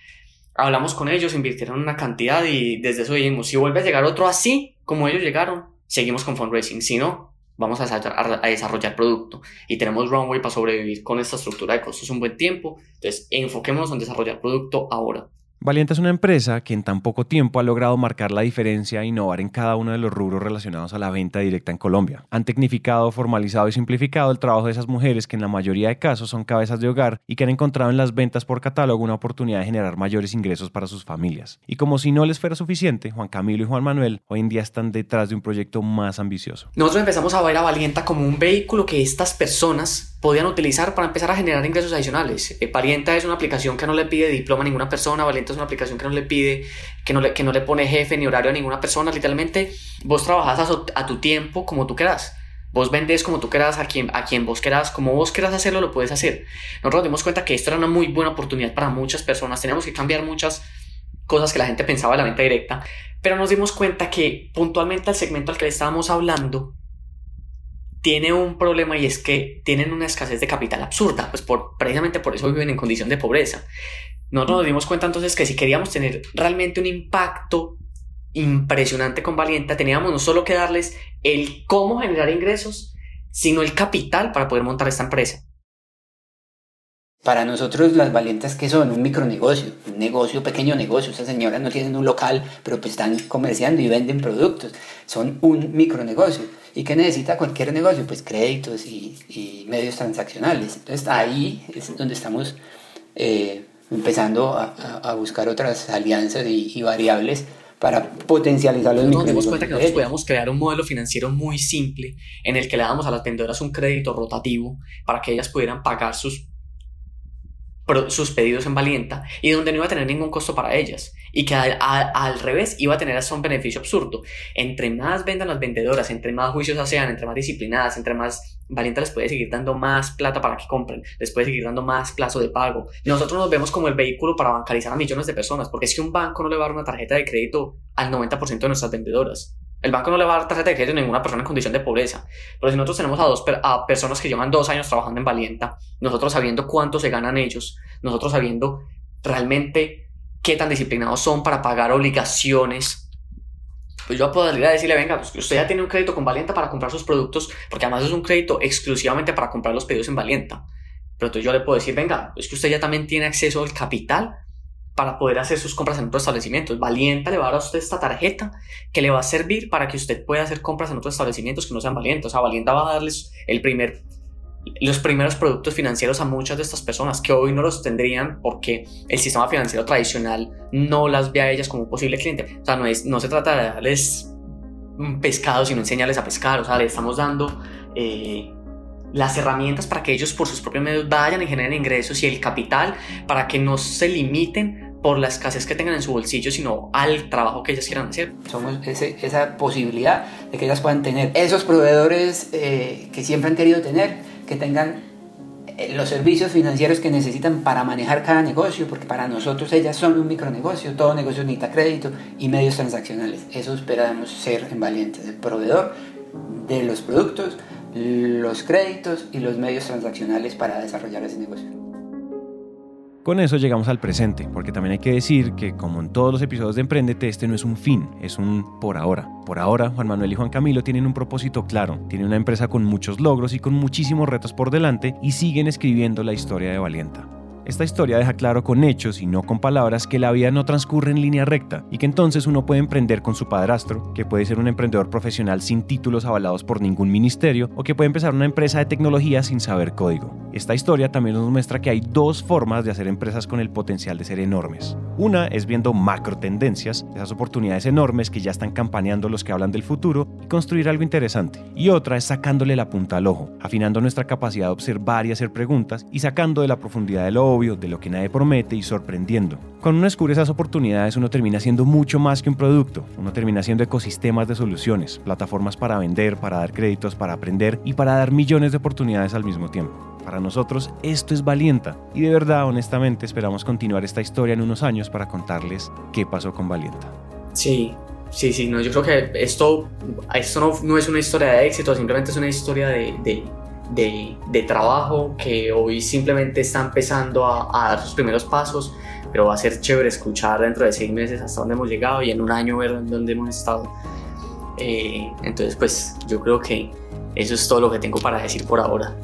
Hablamos con ellos, invirtieron una cantidad y desde eso dijimos, si vuelve a llegar otro así, como ellos llegaron, seguimos con fundraising. Si no, vamos a, a, desarrollar producto y tenemos runway para sobrevivir con esta estructura de costos un buen tiempo. Entonces, enfoquémonos en desarrollar producto ahora. Valiente es una empresa que en tan poco tiempo ha logrado marcar la diferencia e innovar en cada uno de los rubros relacionados a la venta directa en Colombia. Han tecnificado, formalizado y simplificado el trabajo de esas mujeres que en la mayoría de casos son cabezas de hogar y que han encontrado en las ventas por catálogo una oportunidad de generar mayores ingresos para sus familias. Y como si no les fuera suficiente, Juan Camilo y Juan Manuel hoy en día están detrás de un proyecto más ambicioso. Nosotros empezamos a ver a Valienta como un vehículo que estas personas podían utilizar para empezar a generar ingresos adicionales. Eh, Parienta es una aplicación que no le pide diploma a ninguna persona, Valienta es una aplicación que no le pide, que no le, que no le pone jefe ni horario a ninguna persona, literalmente vos trabajas a, tu tiempo como tú quieras. Vos vendes como tú quieras, a quien, a quien vos quieras, como vos quieras hacerlo, lo puedes hacer. Nosotros nos dimos cuenta que esto era una muy buena oportunidad para muchas personas. Teníamos que cambiar muchas cosas que la gente pensaba de la venta directa, pero nos dimos cuenta que puntualmente al segmento al que le estábamos hablando tiene un problema y es que tienen una escasez de capital absurda, pues por, precisamente por eso viven en condición de pobreza. Nosotros nos dimos cuenta entonces que si queríamos tener realmente un impacto impresionante con Valienta, teníamos no solo que darles el cómo generar ingresos, sino el capital para poder montar esta empresa. Para nosotros las valientas que son un micronegocio, un negocio, pequeño negocio. Esas señoras no tienen un local, pero pues están comerciando y venden productos. Son un micronegocio. ¿Y qué necesita cualquier negocio? Pues créditos y, medios transaccionales. Entonces ahí es donde estamos eh, empezando a, buscar otras alianzas y, variables para potencializar los Nos dimos cuenta que nosotros podíamos crear un modelo financiero muy simple en el que le damos a las vendedoras un crédito rotativo para que ellas pudieran pagar sus sus pedidos en Valienta y donde no iba a tener ningún costo para ellas y que al, revés iba a tener hasta un beneficio absurdo. Entre más vendan las vendedoras, entre más juicios sean, entre más disciplinadas, entre más Valienta les puede seguir dando más plata para que compren, les puede seguir dando más plazo de pago. Nosotros nos vemos como el vehículo para bancarizar a millones de personas, porque es que un banco no le va a dar una tarjeta de crédito al 90% de nuestras vendedoras. El banco no le va a dar tarjeta de crédito a ninguna persona en condición de pobreza. Pero si nosotros tenemos a dos a personas que llevan dos años trabajando en Valienta, nosotros sabiendo cuánto se ganan ellos, nosotros sabiendo realmente qué tan disciplinados son para pagar obligaciones, pues yo puedo ir a decirle, venga, pues usted ya tiene un crédito con Valienta para comprar sus productos, porque además es un crédito exclusivamente para comprar los pedidos en Valienta. Pero entonces yo le puedo decir, venga, es que usted ya también tiene acceso al capital para poder hacer sus compras en otros establecimientos. Valienta le va a dar a usted esta tarjeta que le va a servir para que usted pueda hacer compras en otros establecimientos que no sean Valienta. O sea, Valienta va a darles el primer, los primeros productos financieros a muchas de estas personas que hoy no los tendrían porque el sistema financiero tradicional no las ve a ellas como un posible cliente. O sea, no, es, no se trata de darles un pescado, sino enseñarles a pescar. O sea, le estamos dando... Eh, las herramientas para que ellos por sus propios medios vayan y generen ingresos y el capital para que no se limiten por la escasez que tengan en su bolsillo, sino al trabajo que ellas quieran hacer. Somos esa posibilidad de que ellas puedan tener esos proveedores eh, que siempre han querido tener, que tengan eh, los servicios financieros que necesitan para manejar cada negocio, porque para nosotros ellas son un micronegocio, todo negocio necesita crédito y medios transaccionales. Eso esperamos ser en Valientes, el proveedor de los productos, los créditos y los medios transaccionales para desarrollar ese negocio. Con eso llegamos al presente, porque también hay que decir que como en todos los episodios de Emprendete, este no es un fin, es un por ahora. Por ahora, Juan Manuel y Juan Camilo tienen un propósito claro, tienen una empresa con muchos logros y con muchísimos retos por delante y siguen escribiendo la historia de Valienta. Esta historia deja claro con hechos y no con palabras que la vida no transcurre en línea recta y que entonces uno puede emprender con su padrastro, que puede ser un emprendedor profesional sin títulos avalados por ningún ministerio o que puede empezar una empresa de tecnología sin saber código. Esta historia también nos muestra que hay dos formas de hacer empresas con el potencial de ser enormes. Una es viendo macro tendencias, esas oportunidades enormes que ya están campaneando los que hablan del futuro y construir algo interesante. Y otra es sacándole la punta al ojo, afinando nuestra capacidad de observar y hacer preguntas y sacando de la profundidad del ojo obvio, de lo que nadie promete y sorprendiendo. Cuando uno descubre esas oportunidades, uno termina siendo mucho más que un producto. Uno termina siendo ecosistemas de soluciones, plataformas para vender, para dar créditos, para aprender y para dar millones de oportunidades al mismo tiempo. Para nosotros esto es Valienta y de verdad, honestamente, esperamos continuar esta historia en unos años para contarles qué pasó con Valienta. Sí, sí, sí, no, yo creo que esto, esto no, es una historia de éxito, simplemente es una historia de, de, trabajo que hoy simplemente está empezando a, a, dar sus primeros pasos, pero va a ser chévere escuchar dentro de seis meses hasta dónde hemos llegado y en un año ver dónde hemos estado. Eh, entonces, pues yo creo que eso es todo lo que tengo para decir por ahora.